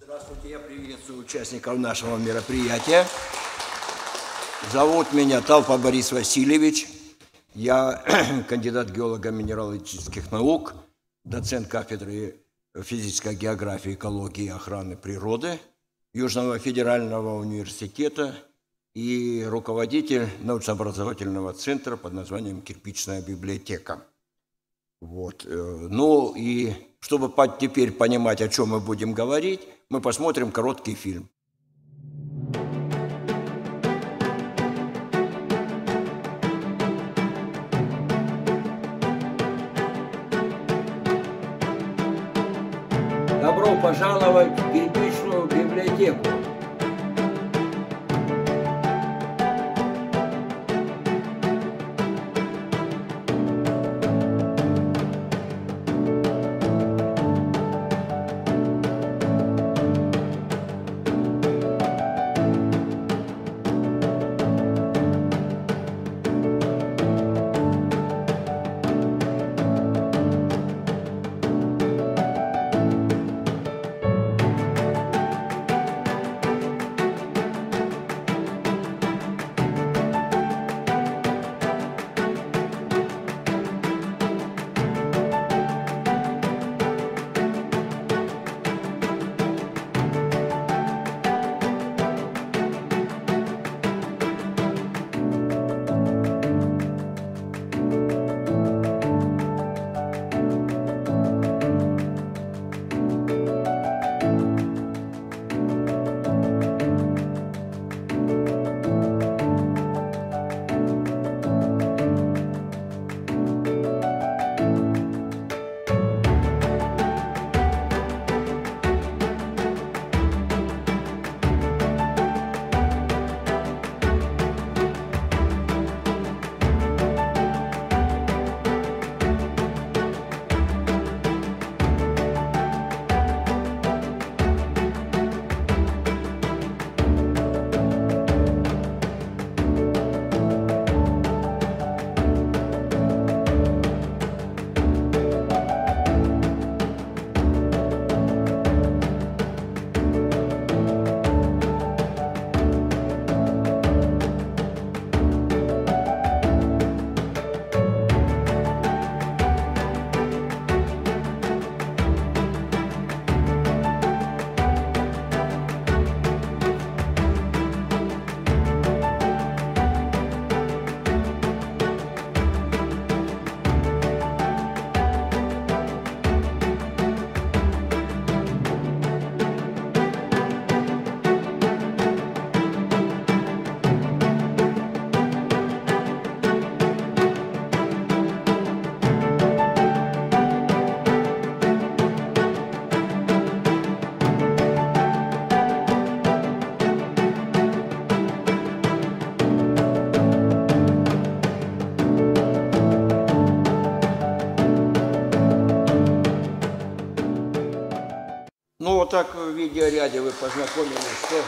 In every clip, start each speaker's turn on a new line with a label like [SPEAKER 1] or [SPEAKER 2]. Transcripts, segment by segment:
[SPEAKER 1] Здравствуйте, я приветствую участников нашего мероприятия. Зовут меня Талпа Борис Васильевич. Я кандидат геолого-минералогических наук, доцент кафедры физической географии, экологии и охраны природы Южного федерального университета и руководитель научно-образовательного центра под названием «Кирпичная библиотека». Вот. э, Ну и чтобы теперь понимать, о чем мы будем говорить, мы посмотрим короткий фильм. Добро пожаловать в кирпичную библиотеку. В видеоряде вы познакомились, что...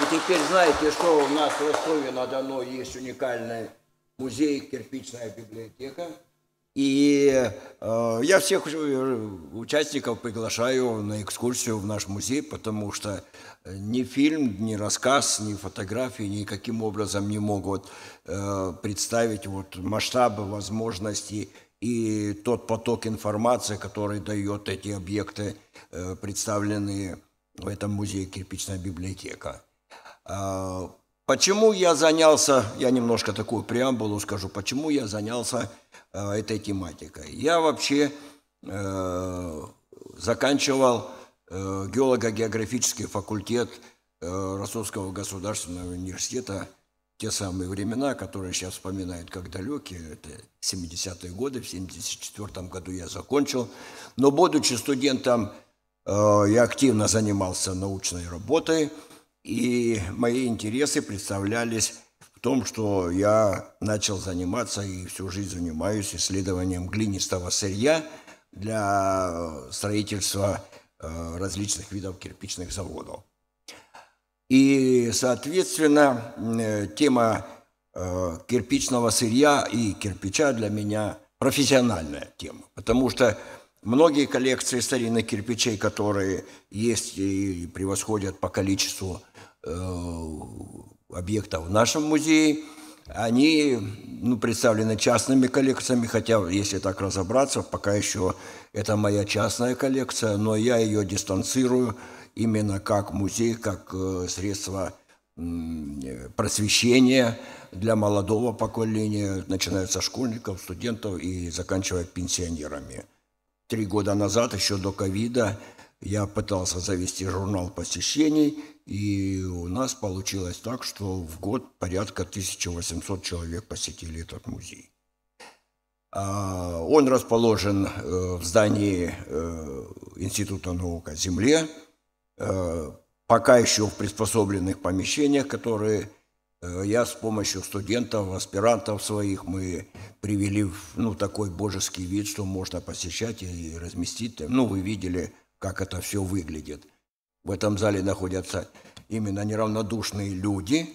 [SPEAKER 1] И теперь знаете, что у нас в Ростове-на-Дону есть уникальный музей, кирпичная библиотека. И э, я всех э, участников приглашаю на экскурсию в наш музей, потому что э, ни фильм, ни рассказ, ни фотографии никаким образом не могут э, представить вот масштабы возможностей и тот поток информации, который дает эти объекты, э, представленные в этом музее «Кирпичная библиотека». А, Почему я занялся, я немножко такую преамбулу скажу, почему я занялся э, этой тематикой. Я вообще э, заканчивал э, геолого-географический факультет э, Ростовского государственного университета те самые времена, которые сейчас вспоминают как далекие, это 70-е годы, в 74 году я закончил. Но будучи студентом, я активно занимался научной работой, и мои интересы представлялись в том, что я начал заниматься и всю жизнь занимаюсь исследованием глинистого сырья для строительства э, различных видов кирпичных заводов. И, соответственно, э, тема э, кирпичного сырья и кирпича для меня профессиональная тема, потому что многие коллекции старинных кирпичей, которые есть и превосходят по количеству э, объектов в нашем музее, они ну, представлены частными коллекциями, хотя, если так разобраться, пока еще это моя частная коллекция, но я ее дистанцирую именно как музей, как э, средство просвещения для молодого поколения, начиная со школьников, студентов и заканчивая пенсионерами. Три года назад, еще до ковида, я пытался завести журнал посещений, и у нас получилось так, что в год порядка 1800 человек посетили этот музей. А, он расположен э, в здании э, Института наук о Земле, э, пока еще в приспособленных помещениях, которые я с помощью студентов, аспирантов своих мы привели в ну, такой божеский вид, что можно посещать и разместить. Ну, вы видели, как это все выглядит. В этом зале находятся именно неравнодушные люди,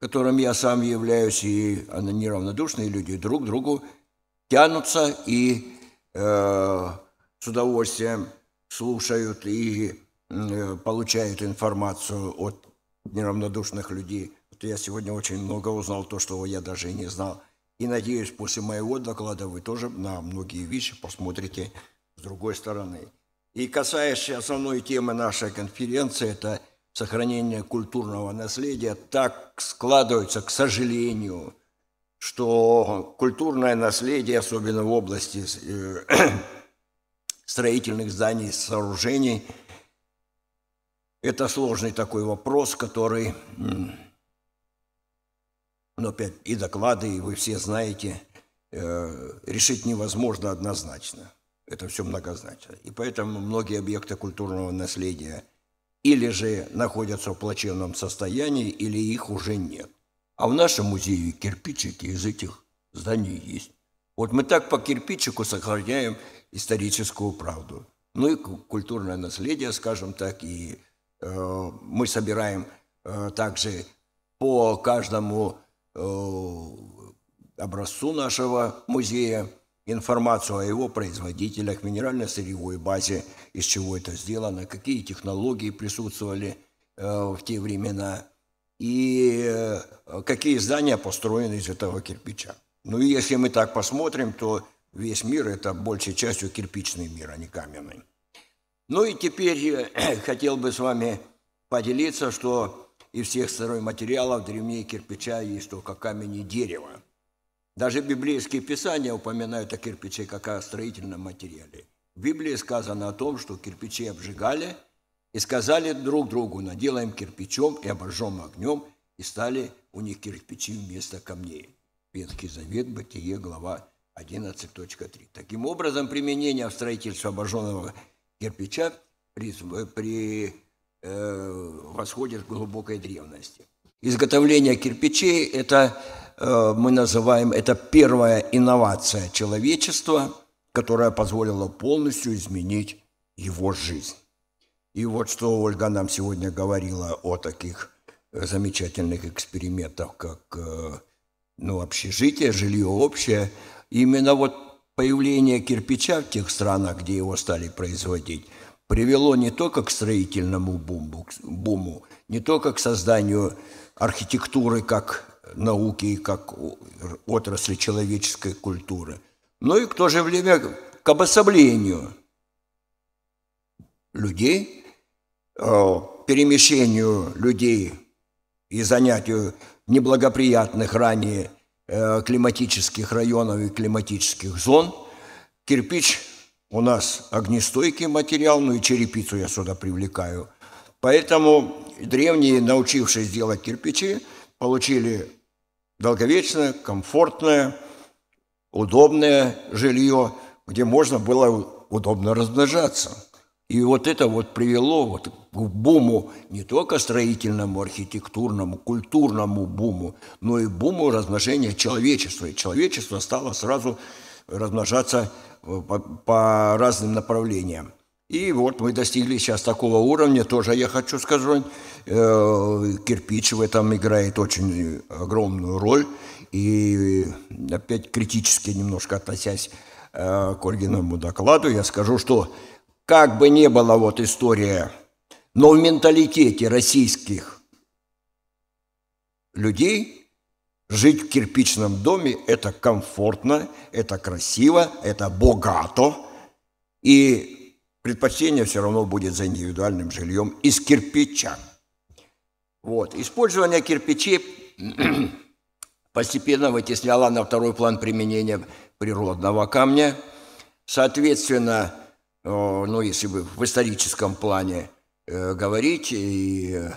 [SPEAKER 1] которым я сам являюсь, и неравнодушные люди друг к другу тянутся и э, с удовольствием слушают и э, получают информацию от неравнодушных людей. Вот я сегодня очень много узнал, то, что я даже и не знал. И надеюсь, после моего доклада вы тоже на многие вещи посмотрите с другой стороны. И касаясь основной темы нашей конференции, это сохранение культурного наследия, так складывается, к сожалению, что культурное наследие, особенно в области э, строительных зданий, сооружений, это сложный такой вопрос, который, ну, опять и доклады, и вы все знаете, э, решить невозможно однозначно. Это все многозначно. И поэтому многие объекты культурного наследия или же находятся в плачевном состоянии, или их уже нет. А в нашем музее кирпичики из этих зданий есть. Вот мы так по кирпичику сохраняем историческую правду. Ну и культурное наследие, скажем так, и э, мы собираем э, также по каждому образцу нашего музея информацию о его производителях, минерально-сырьевой базе, из чего это сделано, какие технологии присутствовали э, в те времена – и э, какие здания построены из этого кирпича. Ну и если мы так посмотрим, то весь мир – это большей частью кирпичный мир, а не каменный. Ну и теперь хотел бы с вами поделиться, что из всех стройматериалов древнее кирпича есть только камень и дерево. Даже библейские писания упоминают о кирпиче как о строительном материале. В Библии сказано о том, что кирпичи обжигали – и сказали друг другу, наделаем кирпичом и обожжем огнем, и стали у них кирпичи вместо камней. Ветхий Завет, Бытие, глава 11.3. Таким образом, применение в строительстве обожженного кирпича при, при, восходит к глубокой древности. Изготовление кирпичей – это, э, мы называем, это первая инновация человечества, которая позволила полностью изменить его жизнь. И вот что Ольга нам сегодня говорила о таких э, замечательных экспериментах, как э, ну, общежитие, жилье общее. Именно вот появление кирпича в тех странах, где его стали производить, привело не только к строительному буму, буму не только к созданию архитектуры как науки, как отрасли человеческой культуры, но и в то же время к обособлению людей – Э, перемещению людей и занятию неблагоприятных ранее э, климатических районов и климатических зон. Кирпич у нас огнестойкий материал, ну и черепицу я сюда привлекаю. Поэтому древние, научившись делать кирпичи, получили долговечное, комфортное, удобное жилье, где можно было удобно размножаться. И вот это вот привело вот к буму не только строительному, архитектурному, культурному буму, но и буму размножения человечества. И человечество стало сразу размножаться по, по разным направлениям. И вот мы достигли сейчас такого уровня, тоже я хочу сказать, э, кирпич в этом играет очень огромную роль. И опять критически немножко относясь э, к Ольгиному докладу, я скажу, что как бы не была вот история, но в менталитете российских людей жить в кирпичном доме – это комфортно, это красиво, это богато, и предпочтение все равно будет за индивидуальным жильем из кирпича. Вот. Использование кирпичей постепенно вытесняло на второй план применения природного камня. Соответственно, ну, если бы в историческом плане э, говорить, и э,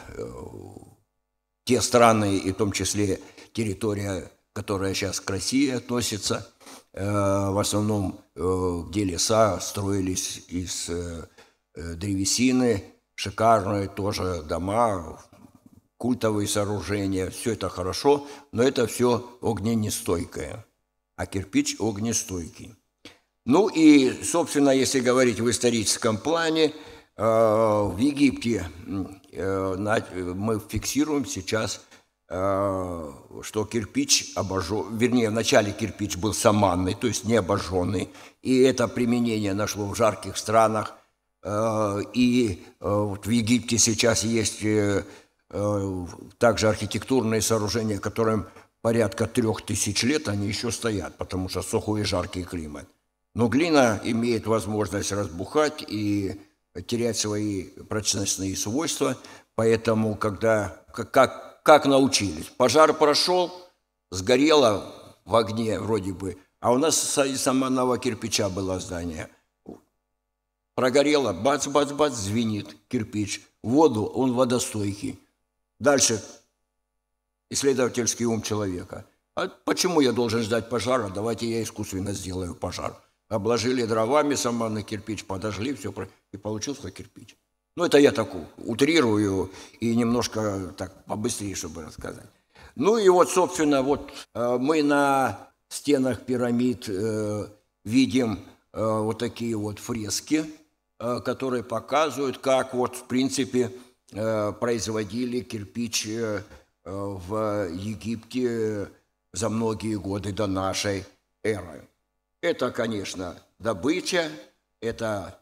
[SPEAKER 1] те страны, и в том числе территория, которая сейчас к России относится, э, в основном, где леса строились из древесины, шикарные тоже дома, культовые сооружения, все это хорошо, но это все огненестойкое, а кирпич огнестойкий. Ну и, собственно, если говорить в историческом плане, э, в Египте э, мы фиксируем сейчас, э, что кирпич обожжен, вернее, вначале кирпич был саманный, то есть не обожженный, и это применение нашло в жарких странах, и вот в Египте сейчас есть Э, также архитектурные сооружения, которым порядка трех тысяч лет, они еще стоят, потому что сухой и жаркий климат. Но глина имеет возможность разбухать и терять свои прочностные свойства, поэтому когда, как, как научились, пожар прошел, сгорело в огне вроде бы, а у нас из саманного кирпича было здание. Прогорело, бац-бац-бац, звенит кирпич. Воду, он водостойкий. Дальше исследовательский ум человека. А почему я должен ждать пожара? Давайте я искусственно сделаю пожар. Обложили дровами саманный кирпич, подожгли, все, и получился кирпич. Ну, это я так утрирую и немножко так побыстрее, чтобы рассказать. Ну и вот, собственно, вот э, мы на стенах пирамид э, видим э, вот такие вот фрески, которые показывают, как вот, в принципе, производили кирпич в Египте за многие годы до нашей эры. Это, конечно, добыча, это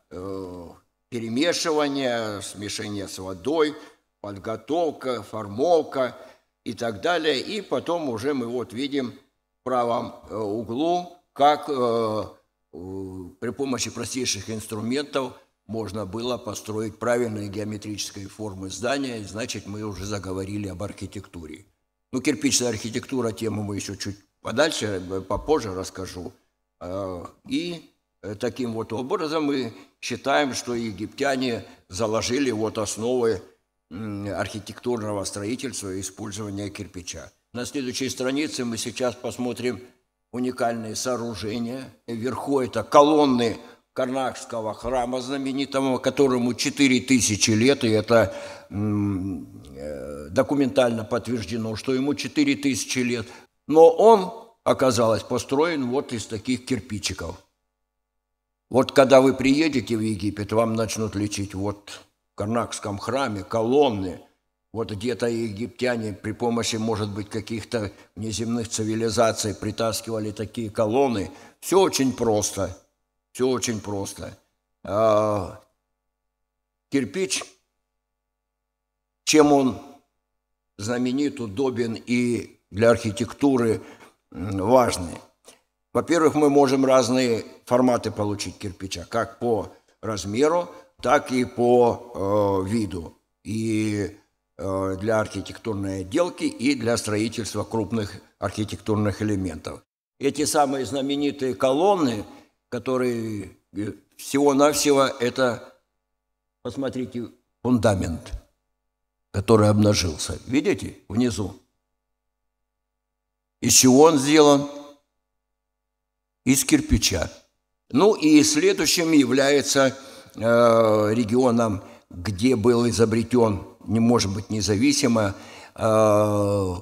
[SPEAKER 1] перемешивание, смешение с водой, подготовка, формовка и так далее. И потом уже мы вот видим в правом углу, как при помощи простейших инструментов – можно было построить правильные геометрические формы здания, значит, мы уже заговорили об архитектуре. Ну, кирпичная архитектура, тему мы еще чуть подальше, э, попозже расскажу. А, и э, таким вот образом мы считаем, что египтяне заложили вот основы архитектурного строительства и использования кирпича. На следующей странице мы сейчас посмотрим уникальные сооружения. Вверху это колонны Карнакского храма знаменитого, которому 4000 лет, и это э, документально подтверждено, что ему 4000 лет. Но он, оказалось, построен вот из таких кирпичиков. Вот когда вы приедете в Египет, вам начнут лечить вот в Карнакском храме колонны, вот где-то египтяне при помощи, может быть, каких-то внеземных цивилизаций притаскивали такие колонны. Все очень просто – все очень просто. А, кирпич, чем он знаменит, удобен и для архитектуры важный. Во-первых, мы можем разные форматы получить кирпича, как по размеру, так и по э, виду. И э, для архитектурной отделки, и для строительства крупных архитектурных элементов. Эти самые знаменитые колонны – который э, всего-навсего это, посмотрите, фундамент, который обнажился. Видите, внизу? Из чего он сделан? Из кирпича. Ну и следующим является э, регионом, где был изобретен, не может быть независимо, э,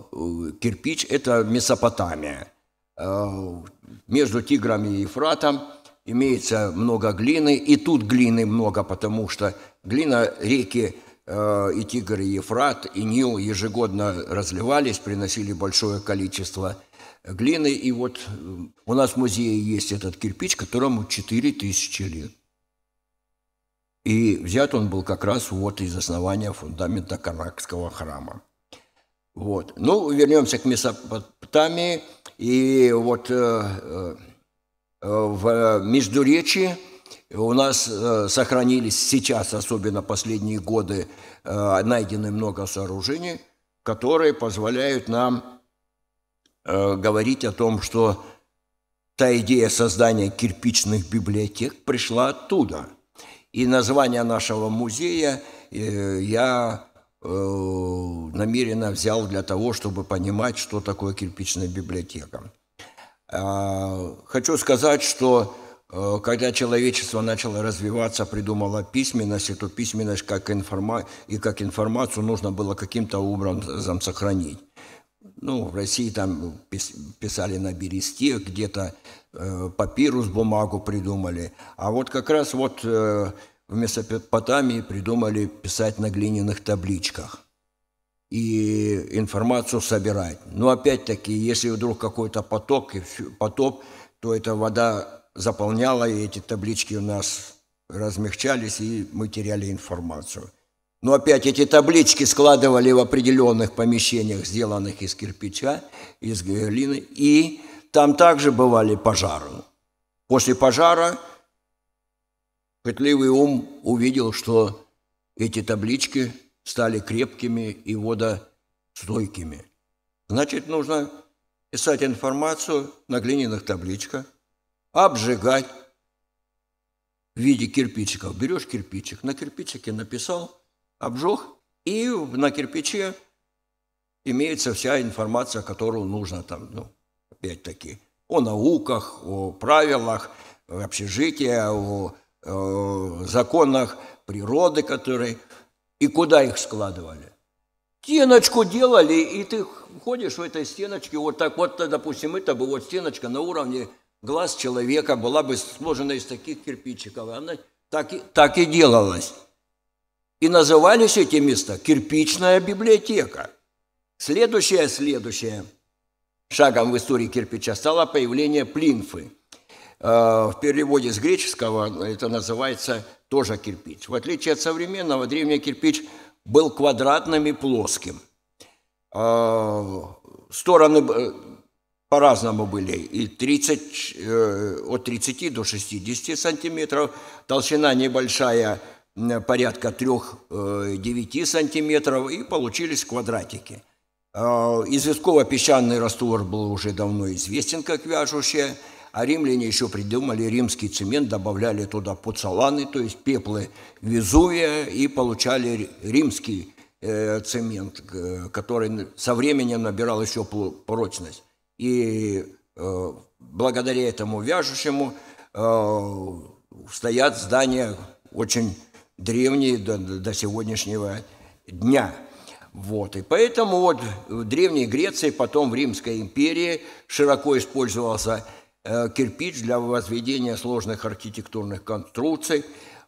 [SPEAKER 1] кирпич, это Месопотамия. Э, между Тигром и Ефратом – имеется много глины, и тут глины много, потому что глина реки э, и Тигр, и Ефрат, и Нил ежегодно разливались, приносили большое количество глины. И вот у нас в музее есть этот кирпич, которому 4000 лет. И взят он был как раз вот из основания фундамента Каракского храма. Вот. Ну, вернемся к Месопотамии. И вот э, э, в Междуречии у нас э, сохранились сейчас, особенно последние годы, э, найдены много сооружений, которые позволяют нам э, говорить о том, что та идея создания кирпичных библиотек пришла оттуда. И название нашего музея я намеренно взял для того, чтобы понимать, что такое кирпичная библиотека. Хочу сказать, что Э, когда человечество начало развиваться, придумало письменность, эту письменность как информа... и как информацию нужно было каким-то образом сохранить. Ну, в России там писали на бересте, где-то э, папирус, бумагу придумали. А вот как раз вот э, в Месопотамии придумали писать на глиняных табличках и информацию собирать. Но опять-таки, если вдруг какой-то поток, потоп, то эта вода заполняла, и эти таблички у нас размягчались, и мы теряли информацию. Но опять эти таблички складывали в определенных помещениях, сделанных из кирпича, из глины, и там также бывали пожары. После пожара пытливый ум увидел, что эти таблички стали крепкими и водостойкими. Значит, нужно писать информацию на глиняных табличках, обжигать в виде кирпичиков. Берешь кирпичик, на кирпичике написал, обжег, и на кирпиче имеется вся информация, которую нужно там, ну, опять-таки, о науках, о правилах общежития, о, о законах природы, которые... И куда их складывали? Стеночку делали, и ты ходишь в этой стеночке, вот так вот, допустим, это бы вот стеночка на уровне глаз человека была бы сложена из таких кирпичиков. Она так и, так и делалась. И назывались эти места «Кирпичная библиотека». Следующее, следующее шагом в истории кирпича стало появление плинфы. Э, в переводе с греческого это называется тоже кирпич. В отличие от современного, древний кирпич был квадратным и плоским. Э, стороны э, по-разному были, и 30, э, от 30 до 60 сантиметров, толщина небольшая, порядка 3-9 э, сантиметров, и получились квадратики. Э, известково-песчаный раствор был уже давно известен как вяжущая, а римляне еще придумали римский цемент, добавляли туда поцеланы, то есть пеплы Везувия, и получали римский э, цемент, который со временем набирал еще прочность. И благодаря этому вяжущему стоят здания очень древние до, до сегодняшнего дня. Вот. И поэтому вот в Древней Греции, потом в Римской империи широко использовался э, кирпич для возведения сложных архитектурных конструкций.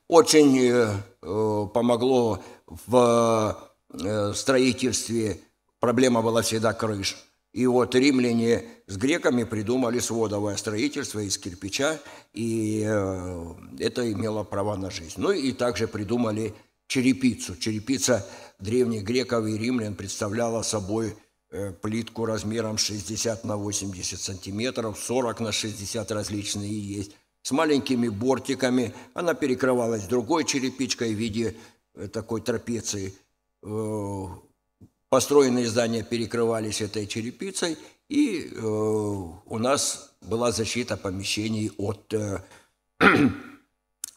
[SPEAKER 1] Очень э, э помогло в э, строительстве, проблема была всегда крыш. И вот римляне с греками придумали сводовое строительство из кирпича, и э, это имело право на жизнь. Ну и также придумали черепицу. Черепица древних греков и римлян представляла собой э, плитку размером 60 на 80 сантиметров, 40 на 60 различные есть, с маленькими бортиками. Она перекрывалась другой черепичкой в виде э, такой трапеции Построенные здания перекрывались этой черепицей, и э, у нас была защита помещений от э,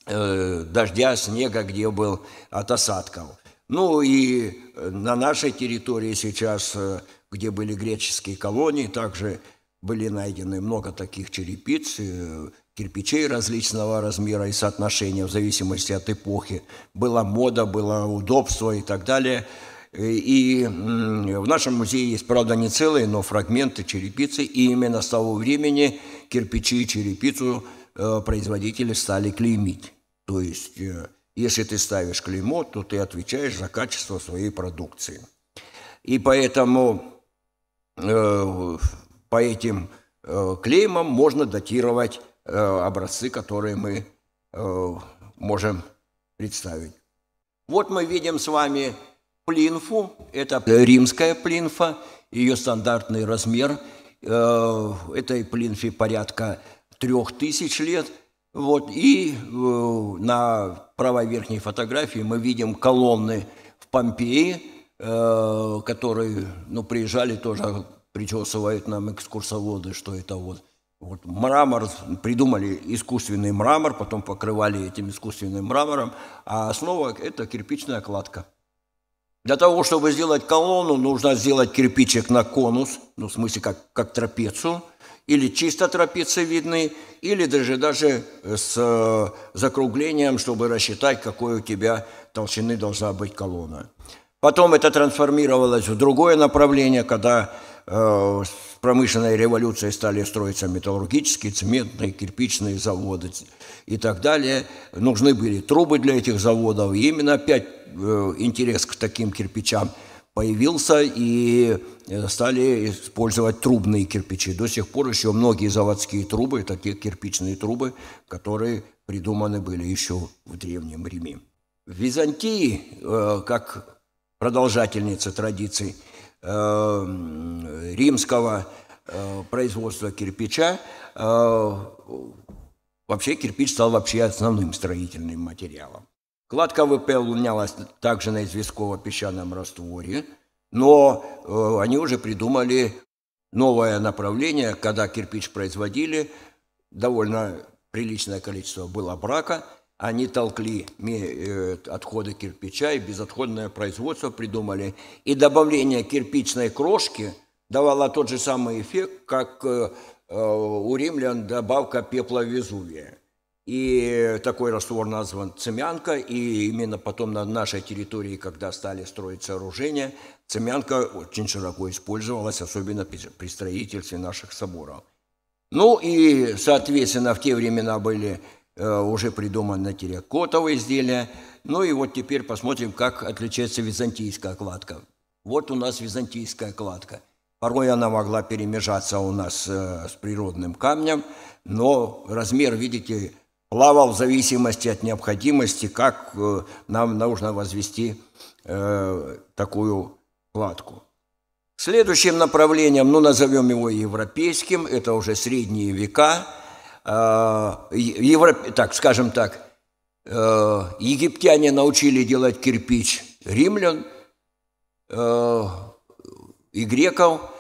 [SPEAKER 1] э, дождя, снега, где был от осадков. Ну и на нашей территории сейчас, э, где были греческие колонии, также были найдены много таких черепиц, э, кирпичей различного размера и соотношения в зависимости от эпохи. Была мода, было удобство и так далее – и в нашем музее есть, правда, не целые, но фрагменты черепицы. И именно с того времени кирпичи и черепицу э, производители стали клеймить. То есть, э, если ты ставишь клеймо, то ты отвечаешь за качество своей продукции. И поэтому э, по этим клеймам можно датировать образцы, которые мы можем представить. Вот мы видим с вами плинфу, это римская плинфа, ее стандартный размер э, этой плинфе порядка трех тысяч лет. Вот, и э, на правой верхней фотографии мы видим колонны в Помпеи, э, которые ну, приезжали тоже, причесывают нам экскурсоводы, что это вот вот мрамор, придумали искусственный мрамор, потом покрывали этим искусственным мрамором, а основа – это кирпичная кладка. Для того, чтобы сделать колонну, нужно сделать кирпичик на конус, ну, в смысле, как, как трапецию, или чисто трапециевидный, или даже, даже с э, закруглением, чтобы рассчитать, какой у тебя толщины должна быть колонна. Потом это трансформировалось в другое направление, когда э, промышленной революцией стали строиться металлургические, цементные, кирпичные заводы и так далее. Нужны были трубы для этих заводов. И именно опять э, интерес к таким кирпичам появился, и э, стали использовать трубные кирпичи. До сих пор еще многие заводские трубы, такие кирпичные трубы, которые придуманы были еще в Древнем Риме. В Византии, э, как продолжательница традиций римского производства кирпича, Вообще кирпич стал вообще основным строительным материалом. Кладка выполнялась также на известково-песчаном растворе, но э, они уже придумали новое направление, когда кирпич производили, довольно приличное количество было брака, они толкли э, отходы кирпича и безотходное производство придумали. И добавление кирпичной крошки давало тот же самый эффект, как э, Э, у римлян добавка пепла Везувия. И такой раствор назван цемянка, и именно потом на нашей территории, когда стали строить сооружения, цемянка очень широко использовалась, особенно при строительстве наших соборов. Ну и, соответственно, в те времена были уже придуманы терракотовые изделия. Ну и вот теперь посмотрим, как отличается византийская кладка. Вот у нас византийская кладка – Порой она могла перемежаться у нас э, с природным камнем, но размер, видите, плавал в зависимости от необходимости, как э, нам нужно возвести э, такую кладку. Следующим направлением, ну назовем его европейским, это уже средние века, Европ... так, скажем так, египтяне научили делать кирпич римлян и греков –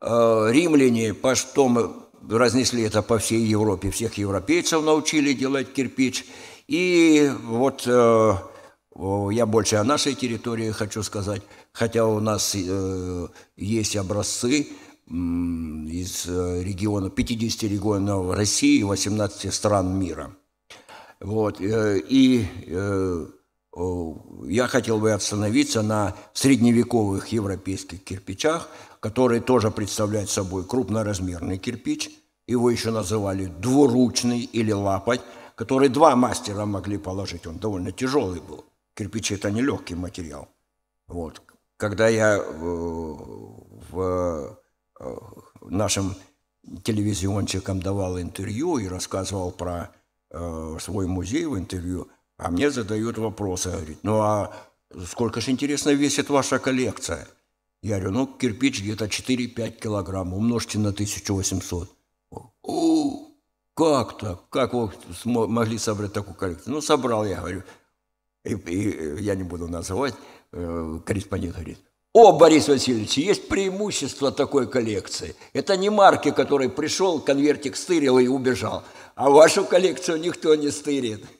[SPEAKER 1] Э, римляне потом разнесли это по всей Европе, всех европейцев научили делать кирпич. И вот э, я больше о нашей территории хочу сказать, хотя у нас э, есть образцы из региона, 50 регионов России и 18 стран мира. Вот, и я хотел бы остановиться на средневековых европейских кирпичах, которые тоже представляют собой крупноразмерный кирпич. Его еще называли двуручный или лапоть, который два мастера могли положить. Он довольно тяжелый был. Кирпич – это не легкий материал. Вот. Когда я э, в э, нашим телевизионщикам давал интервью и рассказывал про э, свой музей в интервью, а мне задают вопросы, говорит, ну а сколько же, интересно, весит ваша коллекция? Я говорю, ну, кирпич где-то 4-5 килограмм, умножьте на 1800. О, как так? Как вы могли собрать такую коллекцию? Ну, собрал я, говорю. И, и я не буду называть, э, корреспондент говорит, о, Борис Васильевич, есть преимущество такой коллекции. Это не марки, который пришел, конвертик стырил и убежал. А вашу коллекцию никто не стырит.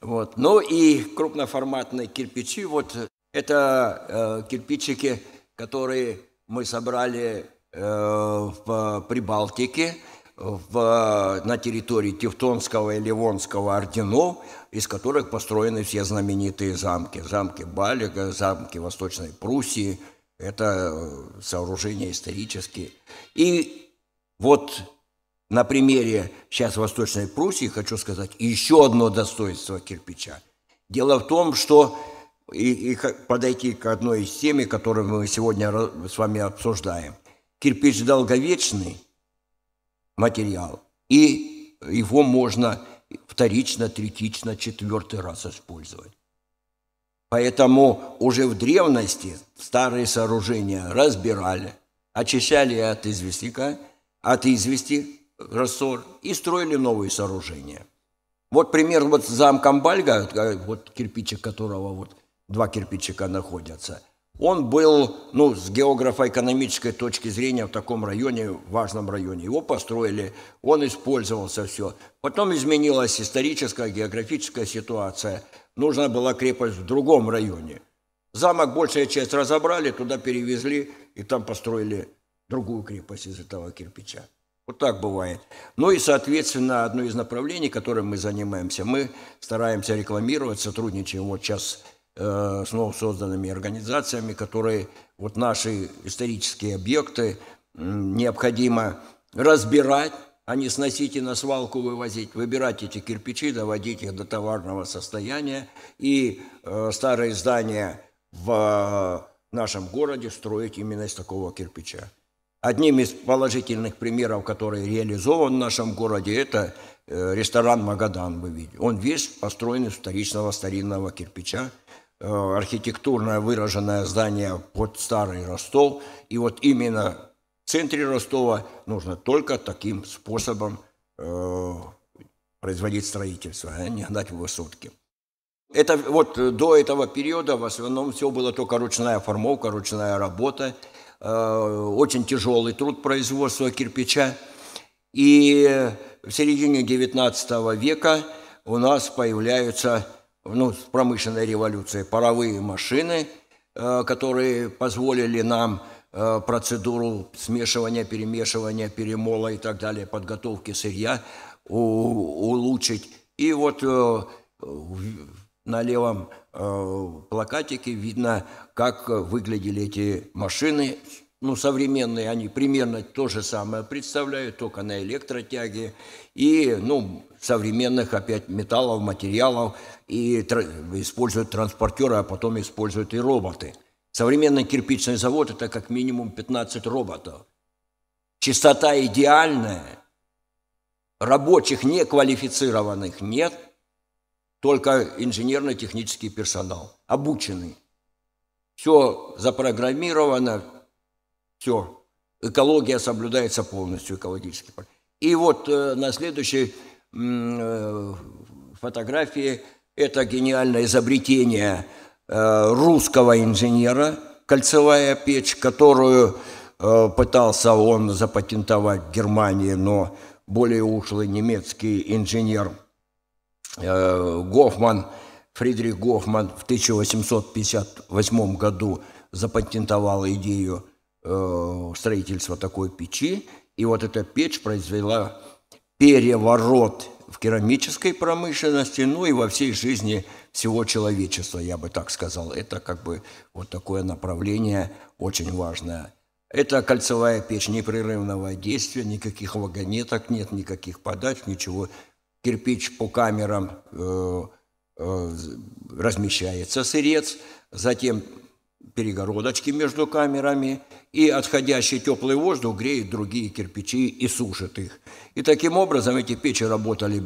[SPEAKER 1] Вот. Ну и крупноформатные кирпичи, вот это э, кирпичики, которые мы собрали э, в Прибалтике, в, на территории Тевтонского и Ливонского орденов, из которых построены все знаменитые замки. Замки Балига, замки Восточной Пруссии. Это э, сооружения исторические. И вот на примере сейчас Восточной Пруссии хочу сказать еще одно достоинство кирпича. Дело в том, что и, и подойти к одной из тем, которую мы сегодня с вами обсуждаем. кирпич долговечный материал, и его можно вторично, третично, четвертый раз использовать. Поэтому уже в древности старые сооружения разбирали, очищали от известняка, от извести рассор и строили новые сооружения. Вот пример вот замка Бальга, вот кирпичик которого вот два кирпичика находятся, он был, ну, с географо-экономической точки зрения в таком районе, важном районе. Его построили, он использовался все. Потом изменилась историческая, географическая ситуация. Нужна была крепость в другом районе. Замок большая часть разобрали, туда перевезли, и там построили другую крепость из этого кирпича. Вот так бывает. Ну и, соответственно, одно из направлений, которым мы занимаемся, мы стараемся рекламировать, сотрудничаем вот сейчас э, с ново созданными организациями, которые вот наши исторические объекты необходимо разбирать, а не сносить и на свалку вывозить, выбирать эти кирпичи, доводить их до товарного состояния и э, старые здания в нашем городе строить именно из такого кирпича. Одним из положительных примеров, который реализован в нашем городе, это э, ресторан «Магадан», вы видите. Он весь построен из вторичного старинного кирпича, э, архитектурное выраженное здание под старый Ростов. И вот именно в центре Ростова нужно только таким способом э, производить строительство, а не гнать в высотки. Это вот до этого периода в основном все было только ручная формовка, ручная работа – Э, очень тяжелый труд производства кирпича. И в середине XIX века у нас появляются ну, с промышленной революцией паровые машины, э, которые позволили нам э, процедуру смешивания, перемешивания, перемола и так далее, подготовки сырья улучшить. И вот на левом э, плакатике видно, как выглядели эти машины. Ну, современные они примерно то же самое представляют, только на электротяге. И, ну, современных опять металлов, материалов. И используют транспортеры, а потом используют и роботы. Современный кирпичный завод – это как минимум 15 роботов. Чистота идеальная. Рабочих неквалифицированных нет – только инженерно-технический персонал, обученный. Все запрограммировано, все. Экология соблюдается полностью, экологически. И вот э, на следующей э, фотографии. Это гениальное изобретение э, русского инженера, кольцевая печь, которую э, пытался он запатентовать в Германии, но более ушлый немецкий инженер – Э, Гофман, Фридрих Гофман в 1858 году запатентовал идею э, строительства такой печи, и вот эта печь произвела переворот в керамической промышленности, ну и во всей жизни всего человечества, я бы так сказал. Это как бы вот такое направление очень важное. Это кольцевая печь непрерывного действия, никаких вагонеток нет, никаких подач, ничего кирпич по камерам э, э, размещается сырец, затем перегородочки между камерами, и отходящий теплый воздух греет другие кирпичи и сушит их. И таким образом эти печи работали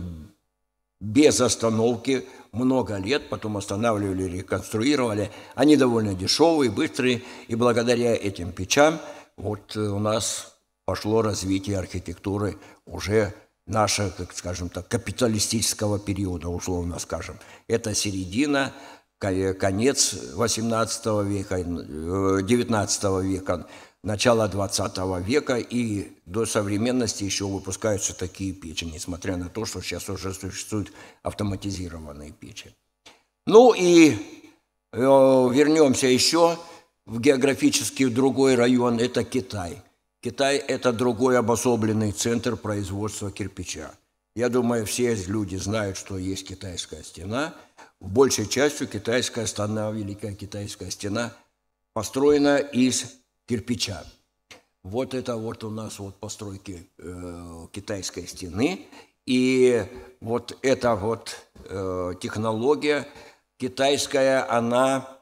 [SPEAKER 1] без остановки много лет, потом останавливали, реконструировали. Они довольно дешевые, быстрые, и благодаря этим печам вот у нас пошло развитие архитектуры уже нашего, как скажем так, капиталистического периода, условно скажем. Это середина, конец XVIII века, XIX э, века, начало XX века, и до современности еще выпускаются такие печи, несмотря на то, что сейчас уже существуют автоматизированные печи. Ну и э, вернемся еще в географически другой район, это Китай – Китай – это другой обособленный центр производства кирпича. Я думаю, все люди знают, что есть китайская стена. В большей частью китайская стена, Великая китайская стена, построена из кирпича. Вот это вот у нас вот постройки э, китайской стены. И вот эта вот э, технология китайская, она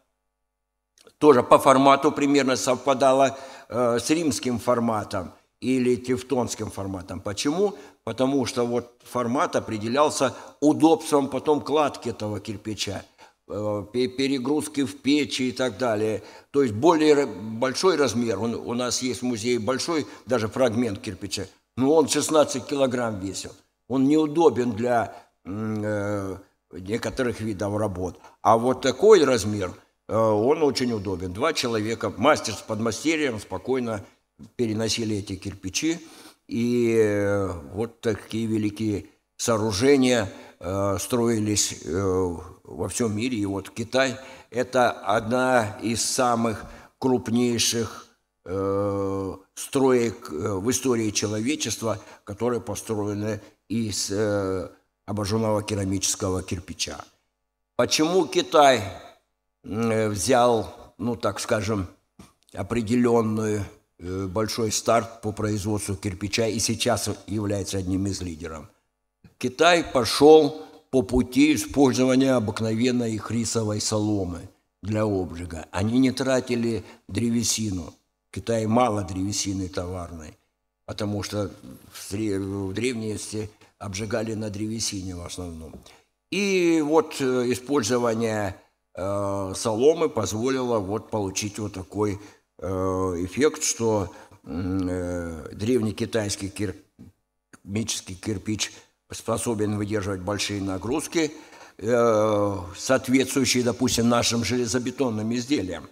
[SPEAKER 1] тоже по формату примерно совпадала э, с римским форматом или тевтонским форматом. Почему? Потому что вот формат определялся удобством потом кладки этого кирпича, э, перегрузки в печи и так далее. То есть более большой размер. у нас есть в музее большой даже фрагмент кирпича, но он 16 килограмм весил. Он неудобен для э, некоторых видов работ. А вот такой размер, э, он очень удобен. Два человека, мастер с подмастерьем спокойно переносили эти кирпичи. И э, вот такие великие сооружения э, строились во всем мире. И вот Китай – это одна из самых крупнейших строек в истории человечества, которые построены из обожженного керамического кирпича. Почему Китай взял, ну так скажем, определенный э, большой старт по производству кирпича и сейчас является одним из лидеров? Китай пошел по пути использования обыкновенной хрисовой соломы для обжига. Они не тратили древесину. В Китае мало древесины товарной, потому что в древности обжигали на древесине в основном. И вот э, использование э, соломы позволило вот получить вот такой э, эффект, что э, древний китайский керамический кирпич способен выдерживать большие нагрузки, э, соответствующие, допустим, нашим железобетонным изделиям.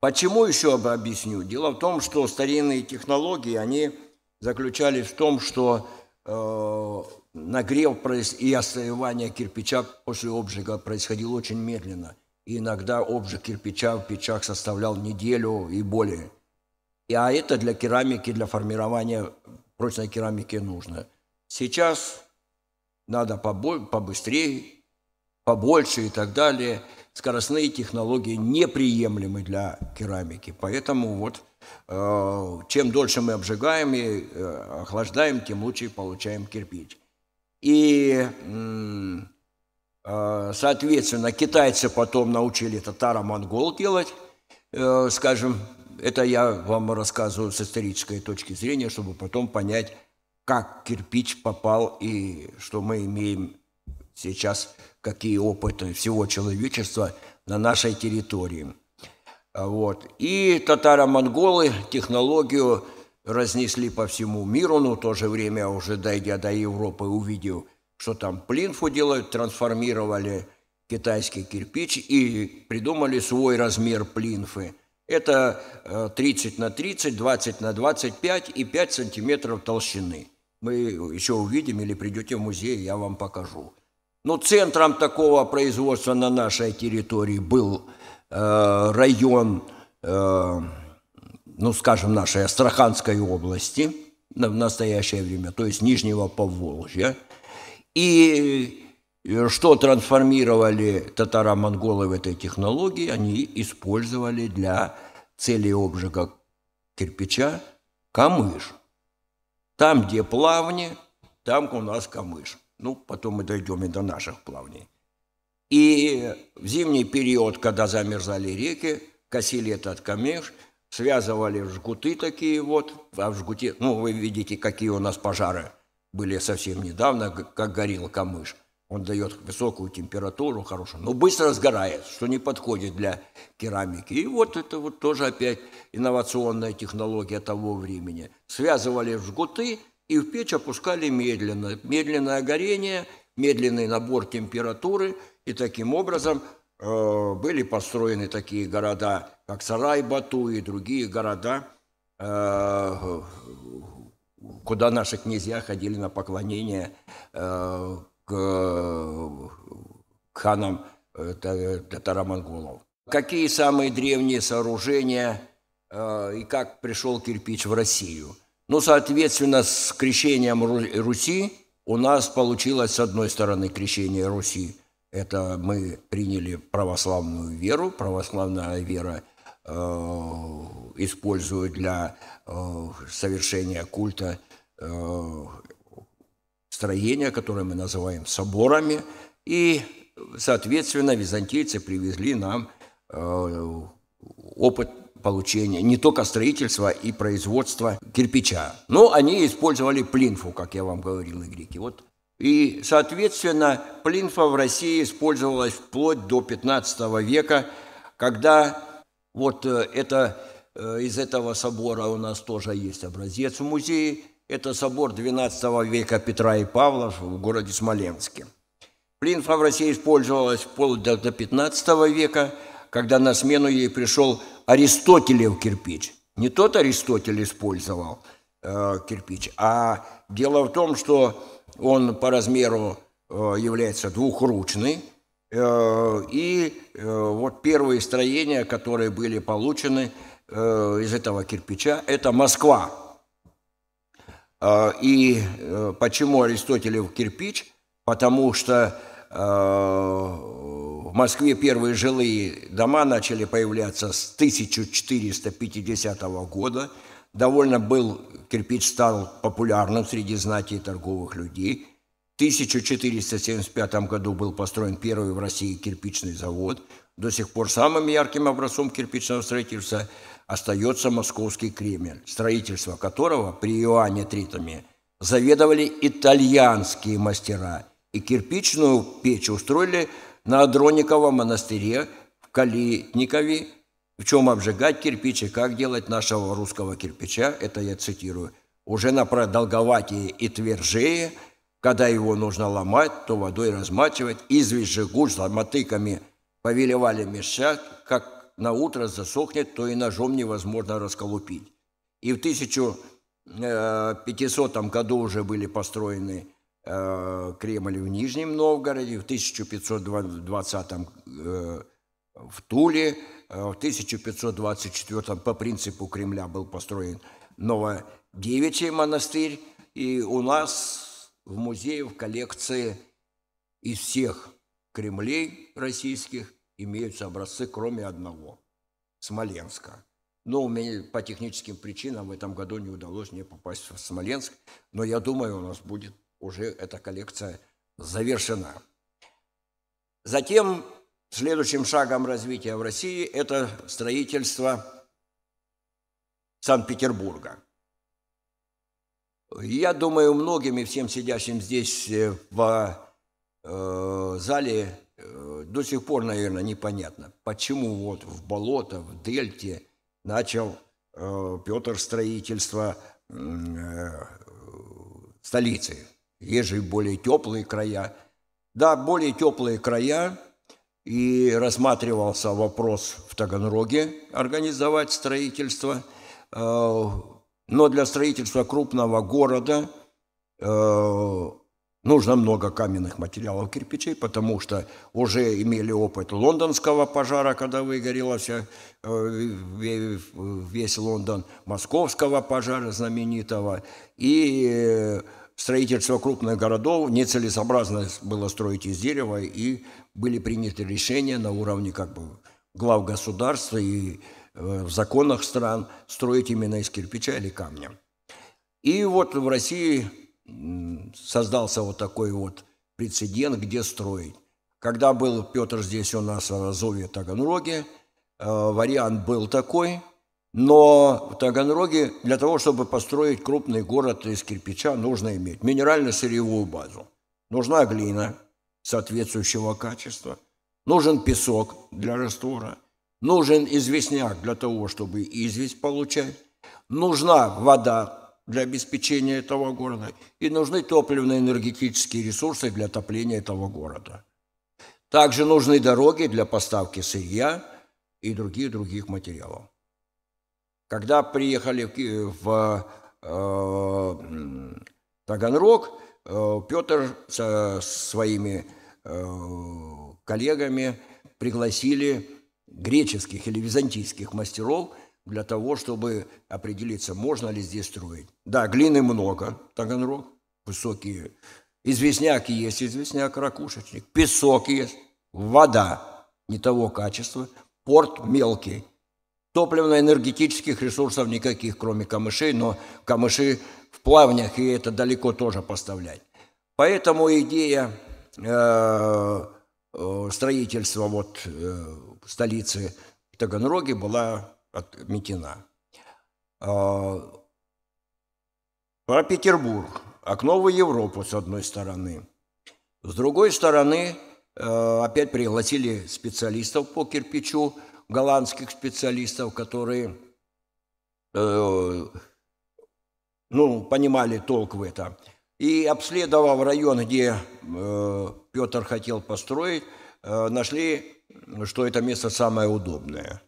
[SPEAKER 1] Почему еще объясню? Дело в том, что старинные технологии, они заключались в том, что Э, нагрев и остывание кирпича после обжига происходил очень медленно. И иногда обжиг кирпича в печах составлял неделю и более. И, а это для керамики, для формирования прочной керамики нужно. Сейчас надо побыстрее, побольше и так далее. Скоростные технологии неприемлемы для керамики. Поэтому вот Э, чем дольше мы обжигаем и э, охлаждаем, тем лучше получаем кирпич. И, э, соответственно, китайцы потом научили татаро-монгол делать, скажем, это я вам рассказываю с исторической точки зрения, чтобы потом понять, как кирпич попал и что мы имеем сейчас, какие опыты всего человечества на нашей территории. Вот. И татаро-монголы технологию разнесли по всему миру, но в то же время, уже дойдя до Европы, увидел, что там плинфу делают, трансформировали китайский кирпич и придумали свой размер плинфы. Это 30 э, на 30, 20 на 25 и 5 сантиметров толщины. Мы еще увидим или придете в музей, я вам покажу. Но центром такого производства на нашей территории был Э, район, э, ну, скажем, нашей Астраханской области в настоящее время, то есть Нижнего Поволжья. И э, что трансформировали татаро-монголы в этой технологии, они использовали для цели обжига кирпича камыш. Там, где плавни, там у нас камыш. Ну, потом мы дойдем и до наших плавней. И в зимний период, когда замерзали реки, косили этот камеш, связывали жгуты такие вот, а в жгуте, ну, вы видите, какие у нас пожары были совсем недавно, как горел камыш. Он дает высокую температуру, хорошую, но быстро сгорает, что не подходит для керамики. И вот это вот тоже опять инновационная технология того времени. Связывали в жгуты и в печь опускали медленно. Медленное горение, медленный набор температуры – и таким образом э, были построены такие города, как Сарай-Бату и другие города, э, куда наши князья ходили на поклонение э, к ханам татаро-монголов. Какие самые древние сооружения и как пришел кирпич в Россию? Ну, соответственно, с крещением Руси у нас получилось, с одной стороны, крещение Руси – это мы приняли православную веру. Православная вера э, использует для э, совершения культа э, строения, которое мы называем соборами. И, соответственно, византийцы привезли нам опыт получения, не только строительства и производства кирпича. Но они использовали плинфу, как я вам говорил, и греки. Вот. И, соответственно, плинфа в России использовалась вплоть до 15 века, когда вот э, это, э, из этого собора у нас тоже есть образец в музее. Это собор 12 века Петра и Павла в городе Смоленске. Плинфа в России использовалась вплоть до 15 века, когда на смену ей пришел Аристотелев кирпич. Не тот Аристотель использовал э, кирпич, а дело в том, что он по размеру э, является двухручный, и э, вот первые строения, которые были получены э, из этого кирпича, это Москва. Э, и э, почему Аристотелев кирпич? Потому что э, в Москве первые жилые дома начали появляться с 1450 года. Довольно был, кирпич стал популярным среди знати и торговых людей. В 1475 году был построен первый в России кирпичный завод. До сих пор самым ярким образцом кирпичного строительства остается Московский Кремль, строительство которого при Иоанне Тритоме заведовали итальянские мастера – и кирпичную печь устроили на Адрониковом монастыре в Калитникове, в чем обжигать кирпич и как делать нашего русского кирпича, это я цитирую, уже на продолговатие и твержее, когда его нужно ломать, то водой размачивать, известь же гусь мотыками повелевали мешать, как на утро засохнет, то и ножом невозможно расколупить. И в 1500 году уже были построены Э, Кремль в Нижнем Новгороде, в 1520 э, в Туле, э, в 1524 по принципу Кремля был построен Новодевичий монастырь, и у нас в музее, в коллекции из всех Кремлей российских имеются образцы, кроме одного – Смоленска. Но у меня по техническим причинам в этом году не удалось мне попасть в Смоленск, но я думаю, у нас будет уже эта коллекция завершена. Затем следующим шагом развития в России это строительство Санкт-Петербурга. Я думаю, многим и всем сидящим здесь э, в э, зале э, до сих пор, наверное, непонятно, почему вот в болото, в дельте начал э, Петр строительство э, столицы есть же более теплые края. Да, более теплые края, и рассматривался вопрос в Таганроге организовать строительство. Э, но для строительства крупного города э, нужно много каменных материалов, кирпичей, потому что уже имели опыт лондонского пожара, когда выгорела вся, э, весь Лондон, московского пожара знаменитого, и строительство крупных городов нецелесообразно было строить из дерева, и были приняты решения на уровне как бы глав государства и э, в законах стран строить именно из кирпича или камня. И вот в России создался вот такой вот прецедент, где строить. Когда был Петр здесь у нас в Азове Таганроге, э, вариант был такой – но в Таганроге для того, чтобы построить крупный город из кирпича, нужно иметь минерально-сырьевую базу. Нужна глина соответствующего качества, нужен песок для раствора, нужен известняк для того, чтобы известь получать, нужна вода для обеспечения этого города и нужны топливно-энергетические ресурсы для отопления этого города. Также нужны дороги для поставки сырья и других-других материалов. Когда приехали в, в э, Таганрог, э, Петр со своими э, коллегами пригласили греческих или византийских мастеров для того, чтобы определиться, можно ли здесь строить. Да, глины много, Таганрог, высокие. Известняк есть, известняк, ракушечник. Песок есть, вода не того качества, порт мелкий – Топливно-энергетических ресурсов никаких, кроме камышей, но камыши в плавнях, и это далеко тоже поставлять. Поэтому идея э, э, строительства вот, э, столицы Таганроги была отметена. А, про Петербург. Окно в Европу, с одной стороны. С другой стороны, э, опять пригласили специалистов по кирпичу, голландских специалистов, которые э, ну, понимали толк в этом. И обследовав район, где э, Петр хотел построить, нашли, что это место самое удобное.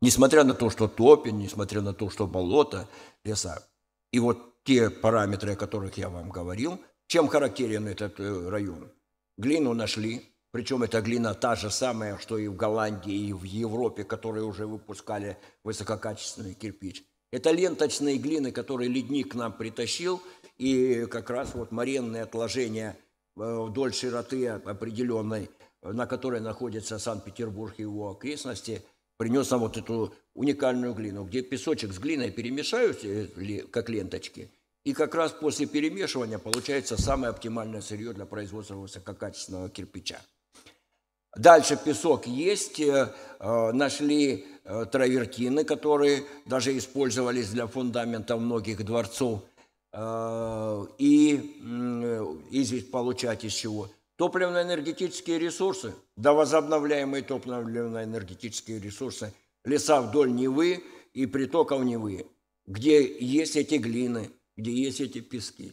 [SPEAKER 1] Несмотря на то, что топин, несмотря на то, что болото, леса. И вот те параметры, о которых я вам говорил, чем характерен этот э, район? Глину нашли, причем эта глина та же самая, что и в Голландии, и в Европе, которые уже выпускали высококачественный кирпич. Это ленточные глины, которые ледник к нам притащил, и как раз вот моренные отложения э, вдоль широты определенной, на которой находится Санкт-Петербург и его окрестности – принес нам вот эту уникальную глину, где песочек с глиной перемешают, э, как ленточки, и как раз после перемешивания получается самое оптимальное сырье для производства высококачественного кирпича. Дальше песок есть, э, э, нашли травертины, которые даже использовались для фундамента многих дворцов. И известь получать из чего? Топливно-энергетические ресурсы, да возобновляемые топливно-энергетические ресурсы, леса вдоль Невы и притоков Невы, где есть эти глины, где есть эти пески.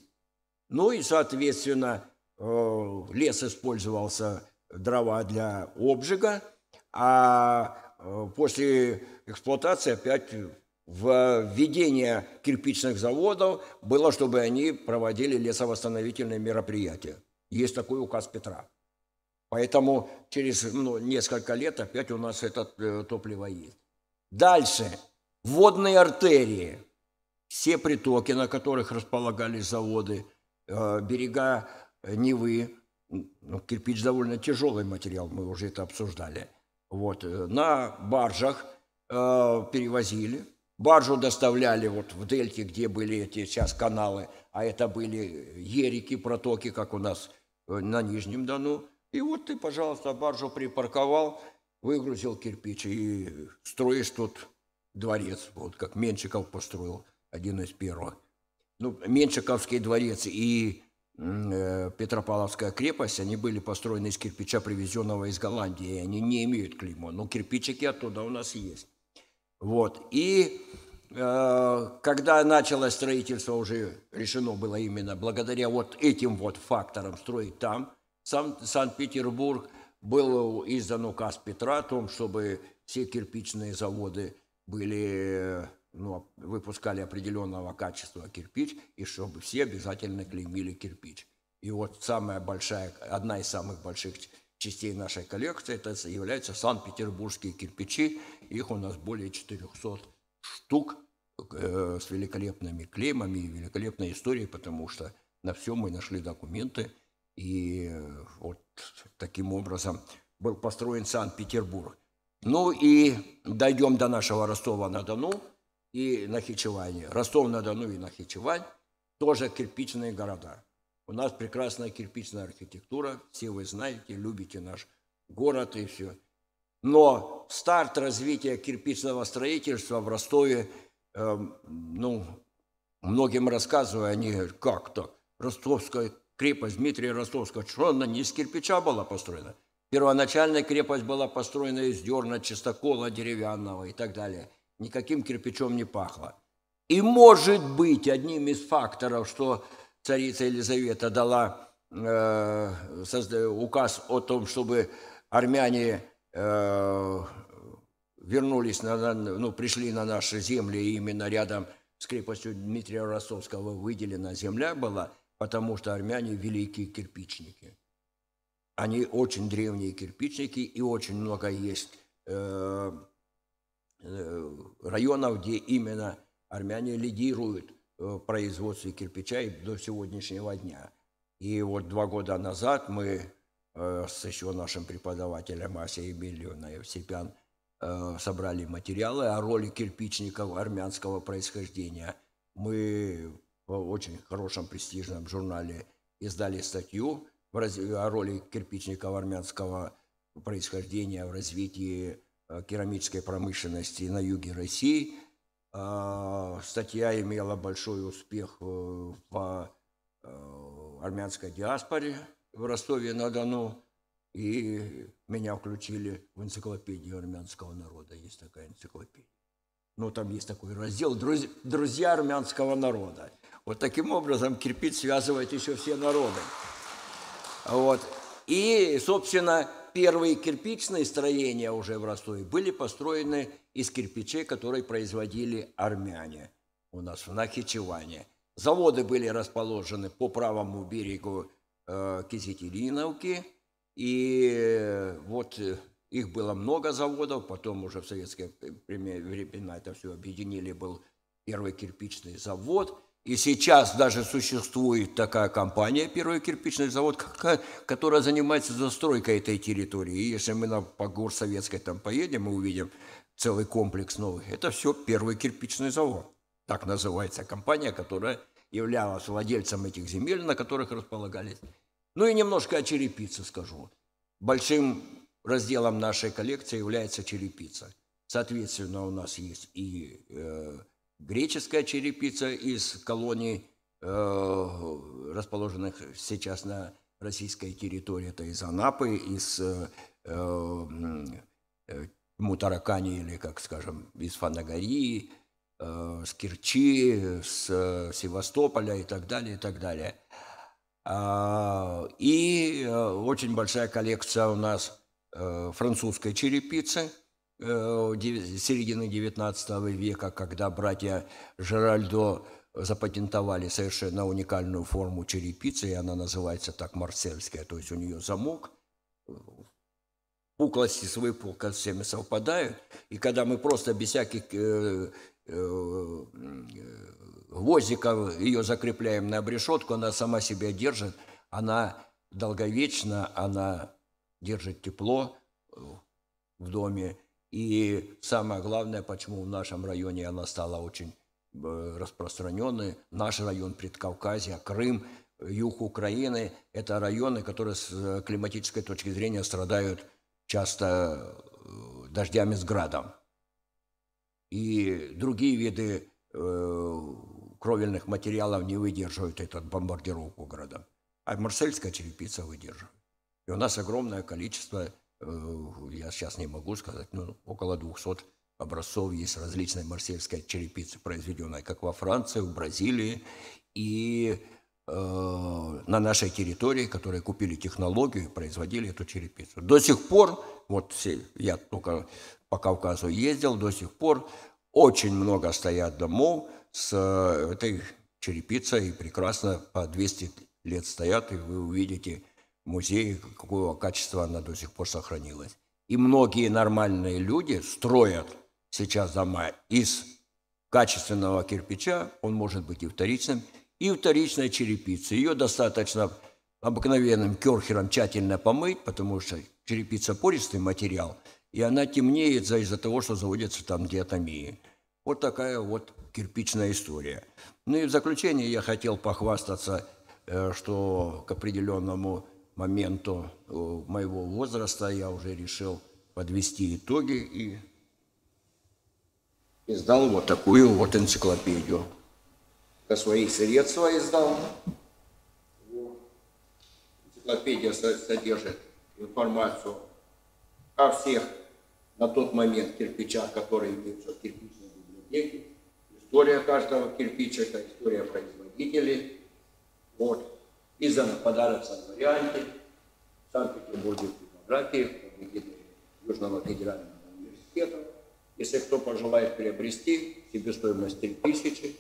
[SPEAKER 1] Ну и, соответственно, э, лес использовался дрова для обжига, а э, после эксплуатации опять введение кирпичных заводов было, чтобы они проводили лесовосстановительные мероприятия. Есть такой указ Петра. Поэтому через ну, несколько лет опять у нас это э, топливо есть. Дальше. Водные артерии. Все притоки, на которых располагались заводы, э, берега Невы. Ну, кирпич довольно тяжелый материал, мы уже это обсуждали. Вот, э, на баржах перевозили. Баржу доставляли вот в дельте, где были эти сейчас каналы, а это были ерики, протоки, как у нас Э, на Нижнем Дону. И вот ты, пожалуйста, баржу припарковал, выгрузил кирпич и строишь тут дворец, вот как Меншиков построил, один из первых. Ну, Меншиковский дворец и э, Петропавловская крепость, они были построены из кирпича, привезенного из Голландии, и они не имеют клейма, но кирпичики оттуда у нас есть. Вот, и Э, когда началось строительство, уже решено было именно благодаря вот этим вот факторам строить там. Сам Санкт-Петербург был издан указ Петра о том, чтобы все кирпичные заводы были, ну, выпускали определенного качества кирпич, и чтобы все обязательно клеймили кирпич. И вот самая большая, одна из самых больших частей нашей коллекции, это являются Санкт-Петербургские кирпичи. Их у нас более 400 штук Э, с великолепными клеймами и великолепной историей, потому что на все мы нашли документы, и э, вот таким образом был построен Санкт-Петербург. Ну и дойдем до нашего Ростова-на-Дону и Нахичевани. Ростов-на-Дону и Нахичевань тоже кирпичные города. У нас прекрасная кирпичная архитектура, все вы знаете, любите наш город и все. Но старт развития кирпичного строительства в Ростове – ну, многим рассказываю, они говорят, как так? Ростовская крепость Дмитрия Ростовского, что она не из кирпича была построена? Первоначальная крепость была построена из дерна, чистокола деревянного и так далее. Никаким кирпичом не пахло. И может быть одним из факторов, что царица Елизавета дала э, указ о том, чтобы армяне э, вернулись, на, ну, пришли на наши земли, именно рядом с крепостью Дмитрия Ростовского выделена земля была, потому что армяне – великие кирпичники. Они очень древние кирпичники, и очень много есть э, э, районов, где именно армяне лидируют в производстве кирпича и до сегодняшнего дня. И вот два года назад мы э, с еще нашим преподавателем Асей Емельевной Евсепян – Э, собрали материалы о роли кирпичников армянского происхождения. Мы в очень хорошем престижном журнале издали статью о роли кирпичников армянского происхождения в развитии э, керамической промышленности на юге России. А, статья имела большой успех в армянской диаспоре в Ростове-на-Дону. И меня включили в энциклопедию армянского народа. Есть такая энциклопедия. Ну, там есть такой раздел «Друзья армянского народа». Вот таким образом кирпич связывает еще все народы. Вот. И, собственно, первые кирпичные строения уже в Ростове были построены из кирпичей, которые производили армяне у нас в Нахичеване. Заводы были расположены по правому берегу э, Кизетелиновки – и вот э, их было много заводов, потом уже в советские времена это все объединили, был первый кирпичный завод. И сейчас даже существует такая компания, первый кирпичный завод, которая занимается застройкой этой территории. И если мы на Погор Советской там поедем, мы увидим целый комплекс новых. Это все первый кирпичный завод. Так называется компания, которая являлась владельцем этих земель, на которых располагались ну и немножко о черепице скажу. Большим разделом нашей коллекции является черепица. Соответственно, у нас есть и э, греческая черепица из колоний, э, расположенных сейчас на российской территории. Это из Анапы, из э, э, Мутаракани или, как скажем, из Фанагории, э, с Керчи, с э, Севастополя и так далее, и так далее – и э, очень большая коллекция у нас э, французской черепицы э, середины XIX века, когда братья Жеральдо запатентовали совершенно уникальную форму черепицы, и она называется так марсельская, то есть у нее замок, пуклости с выпуклостями совпадают, и когда мы просто без всяких гвоздиком ее закрепляем на обрешетку, она сама себя держит, она долговечна, она держит тепло э, в доме. И самое главное, почему в нашем районе она стала очень э, распространенной, наш район Предкавказья, Крым, юг Украины – это районы, которые с э, климатической точки зрения страдают часто дождями с градом. И другие виды кровельных материалов не выдерживают эту бомбардировку города. А марсельская черепица выдерживает. И у нас огромное количество, э, я сейчас не могу сказать, ну, около 200 образцов есть различной марсельской черепицы, произведенной как во Франции, в Бразилии и э, на нашей территории, которые купили технологию и производили эту черепицу. До сих пор, вот я только по Кавказу ездил, до сих пор очень много стоят домов, с э, этой черепицей прекрасно по 200 лет стоят, и вы увидите в музее, какого качества она до сих пор сохранилась. И многие нормальные люди строят сейчас дома из качественного кирпича, он может быть и вторичным, и вторичной черепицы. Ее достаточно обыкновенным керхером тщательно помыть, потому что черепица пористый материал, и она темнеет из-за того, что заводятся там диатомии. Вот такая вот кирпичная история. Ну и в заключение я хотел похвастаться, э, что к определенному моменту э, моего возраста я уже решил подвести итоги и издал вот такую вот энциклопедию. Со своих средства издал. Энциклопедия содержит информацию о всех на тот момент кирпичах, которые имеются в кирпичной библиотеке. История каждого кирпича – это история производителей. Вот. Издана подарочном варианте. В Санкт-Петербурге фотографии Южного федерального университета. Если кто пожелает приобрести, себестоимость 3000.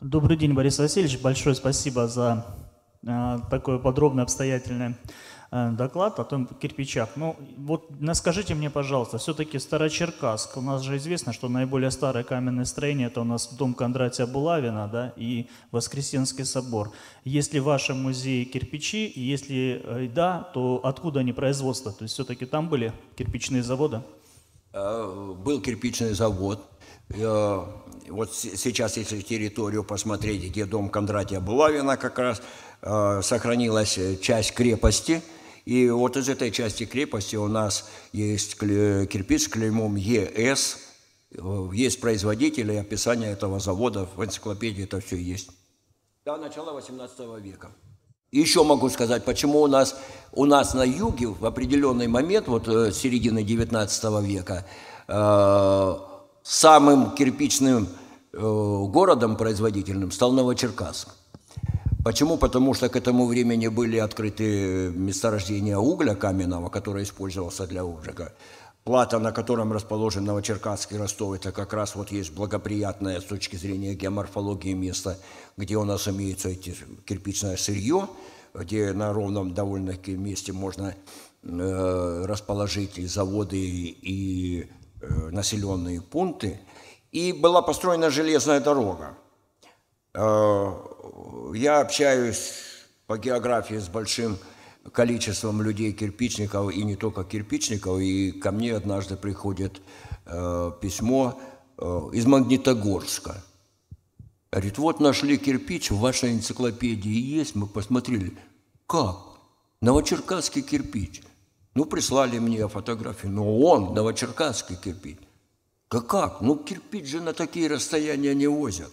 [SPEAKER 2] Добрый день, Борис Васильевич. Большое спасибо за э, такое подробное, обстоятельное доклад о том кирпичах. Ну, вот скажите мне, пожалуйста, все-таки Старочеркасск, у нас же известно, что наиболее старое каменное строение это у нас дом Кондратия Булавина, да, и Воскресенский собор. Если в вашем музее кирпичи, если э, да, то откуда они производства? То есть все-таки там были кирпичные заводы?
[SPEAKER 1] Э, был кирпичный завод. Вот сейчас, если территорию посмотреть, где дом Кондратия Булавина как раз, сохранилась часть крепости – И вот из этой части крепости у нас есть кирпич с клеймом ЕС, есть производители, описание этого завода, в энциклопедии это все есть. До начала 18 века. И еще могу сказать, почему у нас, у нас на юге в определенный момент, вот э, середины 19 века, э, самым кирпичным э, городом производительным стал Новочеркасск. Почему? Потому что к этому времени были открыты месторождения угля каменного, который использовался для обжига. Плата, на котором расположен Новочеркасский Ростов, это как раз вот есть благоприятное с точки зрения геоморфологии место, где у нас имеется эти кирпичное сырье, где на ровном довольно-таки месте можно э, расположить и заводы, и э, населенные пункты. И была построена железная дорога. Э, я общаюсь по географии с большим количеством людей кирпичников, и не только кирпичников, и ко мне однажды приходит э, письмо э, из Магнитогорска. Говорит, вот нашли кирпич, в вашей энциклопедии есть, мы посмотрели. Как? Новочеркасский кирпич. Ну, прислали мне фотографию, но он, новочеркасский кирпич. Да как? Ну, кирпич же на такие расстояния не возят.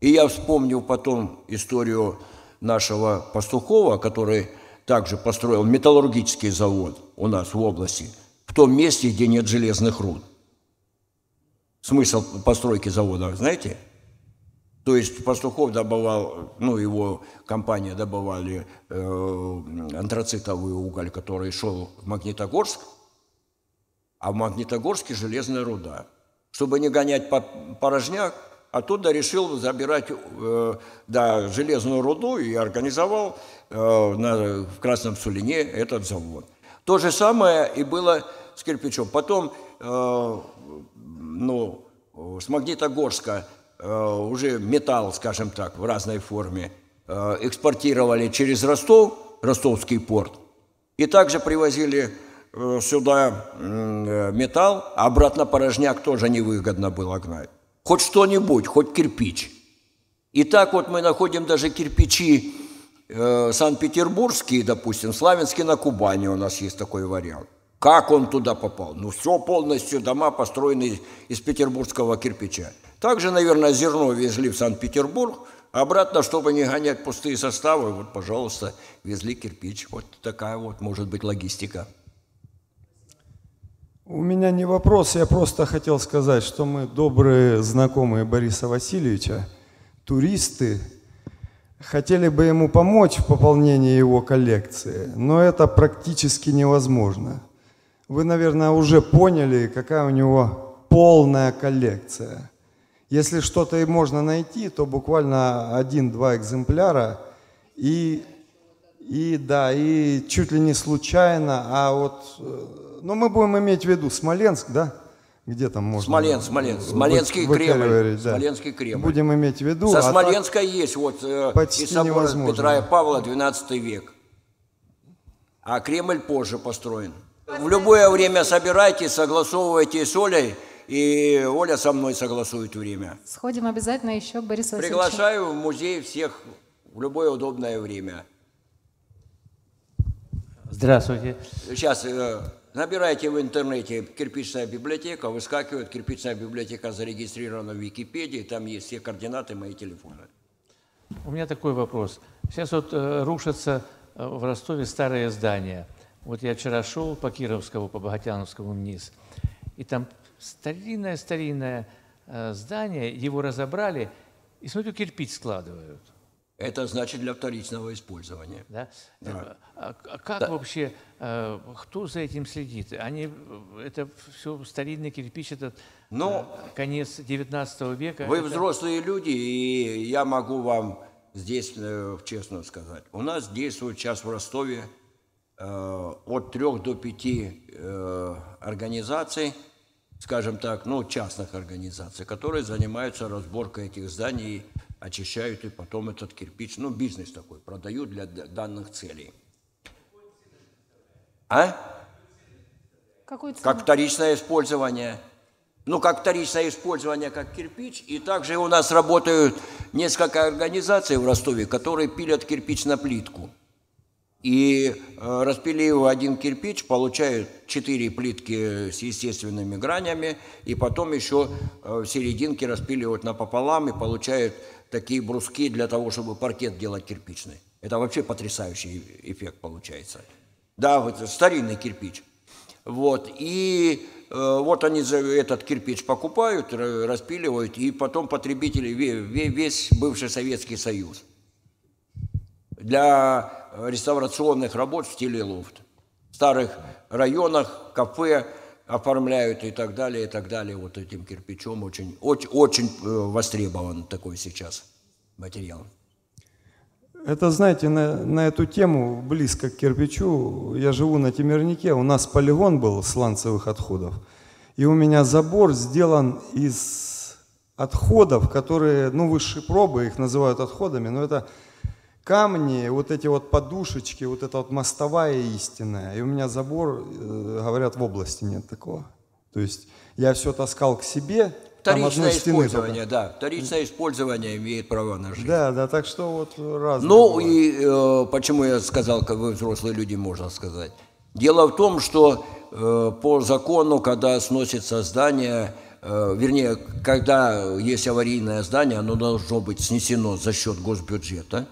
[SPEAKER 1] И я вспомнил потом историю нашего Пастухова, который также построил металлургический завод у нас в области, в том месте, где нет железных руд. Смысл постройки завода, знаете? То есть Пастухов добывал, ну, его компания добывали э, антрацитовый уголь, который шел в Магнитогорск, а в Магнитогорске железная руда. Чтобы не гонять по порожняк, оттуда решил забирать э, да, железную руду и организовал э, на, в Красном Сулине этот завод. То же самое и было с кирпичом. Потом э, ну, с Магнитогорска э, уже металл, скажем так, в разной форме э, экспортировали через Ростов, Ростовский порт, и также привозили э, сюда э, металл, а обратно порожняк тоже невыгодно было гнать хоть что-нибудь, хоть кирпич. И так вот мы находим даже кирпичи э, Санкт-Петербургские, допустим, Славянские на Кубани у нас есть такой вариант. Как он туда попал? Ну, все полностью дома построены из петербургского кирпича. Также, наверное, зерно везли в Санкт-Петербург, обратно, чтобы не гонять пустые составы, вот, пожалуйста, везли кирпич. Вот такая вот может быть логистика.
[SPEAKER 3] У меня не вопрос, я просто хотел сказать, что мы добрые знакомые Бориса Васильевича, туристы, хотели бы ему помочь в пополнении его коллекции, но это практически невозможно. Вы, наверное, уже поняли, какая у него полная коллекция. Если что-то и можно найти, то буквально один-два экземпляра и, и да, и чуть ли не случайно, а вот э, но ну, мы будем иметь в виду Смоленск, да? Где там можно?
[SPEAKER 1] Смоленск, Смоленск, Смоленский вы, Кремль. Да. Смоленский Кремль.
[SPEAKER 3] Будем иметь в виду.
[SPEAKER 1] Со а Смоленска есть вот э,
[SPEAKER 3] почти
[SPEAKER 1] и собор
[SPEAKER 3] невозможно.
[SPEAKER 1] Петра и Павла, 12 век. А Кремль позже построен. В любое время собирайтесь, согласовывайте с Олей, и Оля со мной согласует время.
[SPEAKER 4] Сходим обязательно еще к Борису Васильевичу.
[SPEAKER 1] Приглашаю в музей всех в любое удобное время.
[SPEAKER 5] Здравствуйте.
[SPEAKER 1] Сейчас э, Набирайте в интернете «Кирпичная библиотека», выскакивает «Кирпичная библиотека» зарегистрирована в Википедии, там есть все координаты мои телефоны.
[SPEAKER 5] У меня такой вопрос. Сейчас вот э, рушатся э, в Ростове старые здания. Вот я вчера шел по Кировскому, по Богатяновскому вниз, и там старинное-старинное э, здание, его разобрали, и смотрю, кирпич складывают.
[SPEAKER 1] Это значит для вторичного использования.
[SPEAKER 5] Да? Да. А, а как да. вообще, э, кто за этим следит? Они, это все старинный кирпич, это Но э, конец 19 века.
[SPEAKER 1] Вы
[SPEAKER 5] это...
[SPEAKER 1] взрослые люди, и я могу вам здесь э, честно сказать. У нас действует сейчас в Ростове от трех до пяти организаций, скажем так, ну, частных организаций, которые занимаются разборкой этих зданий очищают и потом этот кирпич, ну, бизнес такой, продают для данных целей. А?
[SPEAKER 4] Какой
[SPEAKER 1] как вторичное использование. Ну, как вторичное использование, как кирпич. И также у нас работают несколько организаций в Ростове, которые пилят кирпич на плитку. И э, распилив один кирпич, получают четыре плитки с естественными гранями, и потом еще э, в серединке распиливают напополам и получают такие бруски для того, чтобы паркет делать кирпичный. Это вообще потрясающий эффект получается. Да, вот старинный кирпич. Вот, и э, вот они за этот кирпич покупают, ра- распиливают, и потом потребители, ве- ве- весь бывший Советский Союз для реставрационных работ в стиле лофт. В старых районах кафе оформляют и так далее, и так далее. Вот этим кирпичом очень, очень, очень э, востребован такой сейчас материал.
[SPEAKER 3] Это, знаете, на, на эту тему, близко к кирпичу, я живу на Темирнике, у нас полигон был сланцевых отходов, и у меня забор сделан из отходов, которые, ну, высшие пробы, их называют отходами, но это камни, вот эти вот подушечки, вот эта вот мостовая истинная. И у меня забор, э, говорят, в области нет такого. То есть я все таскал к себе,
[SPEAKER 1] Вторичное
[SPEAKER 3] стены только.
[SPEAKER 1] использование, да. Вторичное использование имеет право на жизнь.
[SPEAKER 3] Да, да, так что вот разные.
[SPEAKER 1] Ну
[SPEAKER 3] бывают.
[SPEAKER 1] и э, почему я сказал, как вы взрослые люди, можно сказать. Дело в том, что э, по закону, когда сносится здание, э, вернее, когда есть аварийное здание, оно должно быть снесено за счет госбюджета,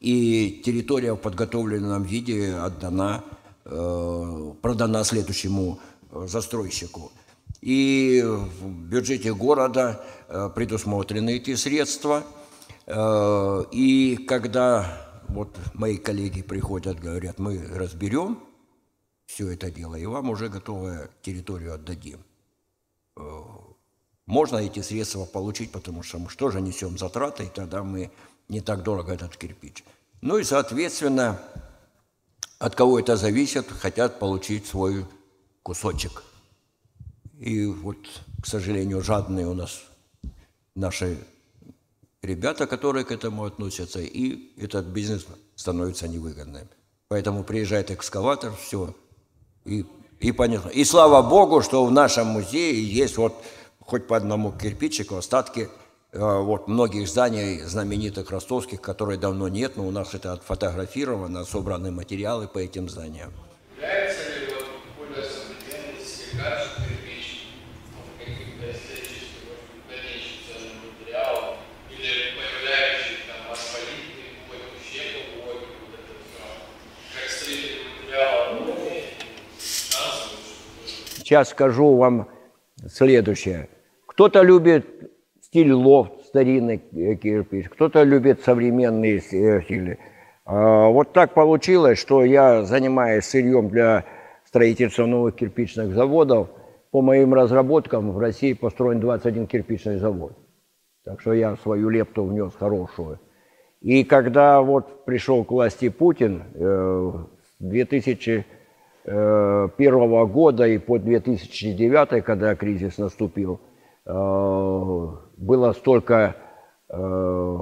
[SPEAKER 1] и территория в подготовленном виде отдана, э, продана следующему э, застройщику. И в бюджете города э, предусмотрены эти средства. И когда вот мои коллеги приходят, говорят, мы разберем все это дело, и вам уже готовую территорию отдадим. Можно эти средства получить, потому что мы что же несем затраты, и тогда мы не так дорого этот кирпич. Ну и, соответственно, от кого это зависит, хотят получить свой кусочек. И вот, к сожалению, жадные у нас наши ребята, которые к этому относятся, и этот бизнес становится невыгодным. Поэтому приезжает экскаватор, все, и, и понятно. И слава Богу, что в нашем музее есть вот хоть по одному кирпичику остатки вот многих зданий знаменитых ростовских, которые давно нет, но у нас это отфотографировано, собраны материалы по этим зданиям.
[SPEAKER 6] Является ли вот более современный силикат, кирпич, каким-то эстетическим, может быть, дальнейшим ценным материалом, или появляющий там асфалитный какой-то щепу, вот это все, как строительный материал, шансов, что
[SPEAKER 1] Сейчас скажу вам следующее. Кто-то любит стиль лофт, старинный э, кирпич, кто-то любит современные э, стили. А, Вот так получилось, что я занимаюсь сырьем для строительства новых кирпичных заводов. По моим разработкам в России построен 21 кирпичный завод. Так что я свою лепту внес хорошую. И когда вот пришел к власти Путин э, с 2001 года и по 2009, когда кризис наступил, э, было столько э,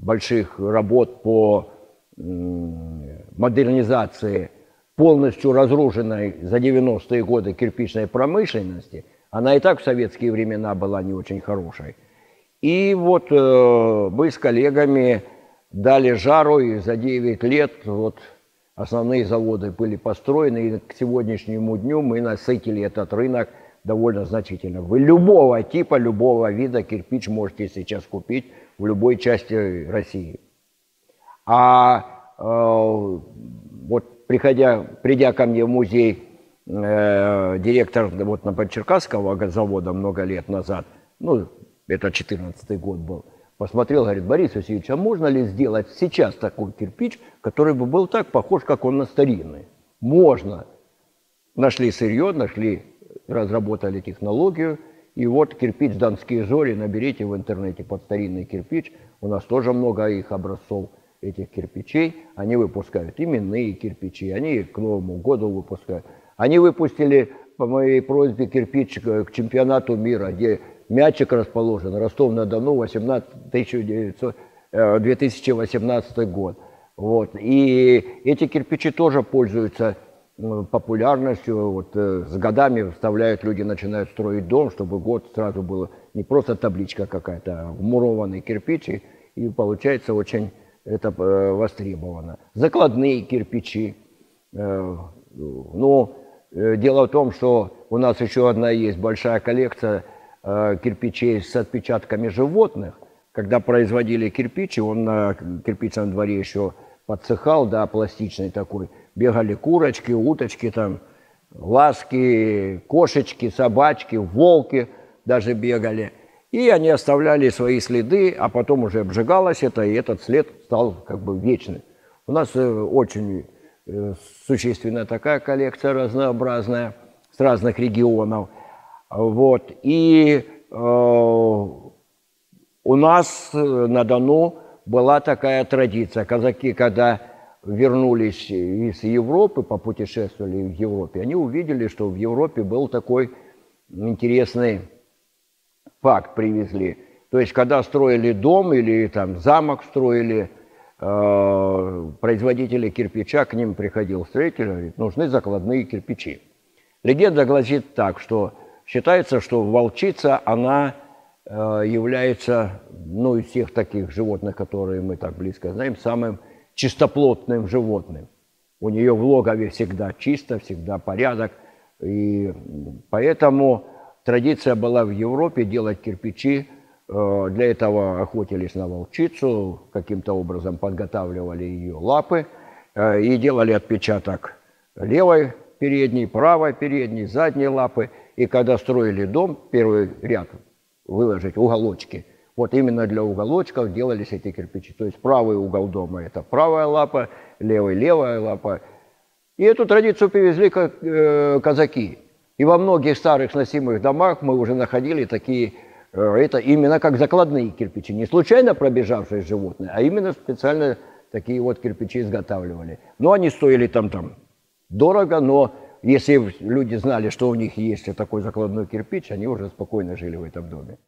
[SPEAKER 1] больших работ по м, модернизации полностью разрушенной за 90-е годы кирпичной промышленности. Она и так в советские времена была не очень хорошей. И вот э, мы с коллегами дали жару, и за 9 лет вот основные заводы были построены, и к сегодняшнему дню мы насытили этот рынок довольно значительно. Вы любого типа, любого вида кирпич можете сейчас купить в любой части России. А э, вот приходя, придя ко мне в музей, э, директор вот Новочеркасского завода много лет назад, ну, это 14 год был, посмотрел, говорит, Борис Васильевич, а можно ли сделать сейчас такой кирпич, который бы был так похож, как он на старинный? Можно. Нашли сырье, нашли, разработали технологию, и вот кирпич «Донские зори», наберите в интернете под старинный кирпич, у нас тоже много их образцов этих кирпичей, они выпускают именные кирпичи, они к Новому году выпускают. Они выпустили по моей просьбе кирпич к чемпионату мира, где мячик расположен, Ростов-на-Дону, 18, 1900, э, 2018 год. Вот. И эти кирпичи тоже пользуются популярностью. Вот, э, с годами вставляют, люди начинают строить дом, чтобы год сразу было не просто табличка какая-то, а вмурованный кирпич. И, получается очень это э, востребовано. Закладные кирпичи. Э, Ну, э, дело в том, что у нас еще одна есть большая коллекция кирпичей с отпечатками животных. Когда производили кирпич, и он на кирпичном дворе еще подсыхал, да, пластичный такой, бегали курочки, уточки там, ласки, кошечки, собачки, волки даже бегали. И они оставляли свои следы, а потом уже обжигалось это, и этот след стал как бы вечным. У нас э, очень э, существенная такая коллекция разнообразная с разных регионов. Вот. И э, у нас э, на Дону была такая традиция. Казаки, когда вернулись из Европы, попутешествовали в Европе, они увидели, что в Европе был такой интересный факт привезли. То есть, когда строили дом или там замок строили, э, производители кирпича, к ним приходил строитель, говорит, нужны закладные кирпичи. Легенда гласит так, что считается, что волчица, она э, является, ну, из всех таких животных, которые мы так близко знаем, самым чистоплотным животным. У нее в логове всегда чисто, всегда порядок. И поэтому традиция была в Европе делать кирпичи. Э, Для этого охотились на волчицу, каким-то образом подготавливали ее лапы э, и делали отпечаток левой передней, правой передней, задней лапы. И когда строили дом, первый ряд выложить уголочки. Вот именно для уголочков делались эти кирпичи. То есть правый угол дома – это правая лапа, левый – левая лапа. И эту традицию привезли как, э, казаки. И во многих старых сносимых домах мы уже находили такие, э, это именно как закладные кирпичи. Не случайно пробежавшие животные, а именно специально такие вот кирпичи изготавливали. Но они стоили там, там дорого, но если люди знали, что у них есть такой закладной кирпич, они уже спокойно жили в этом доме.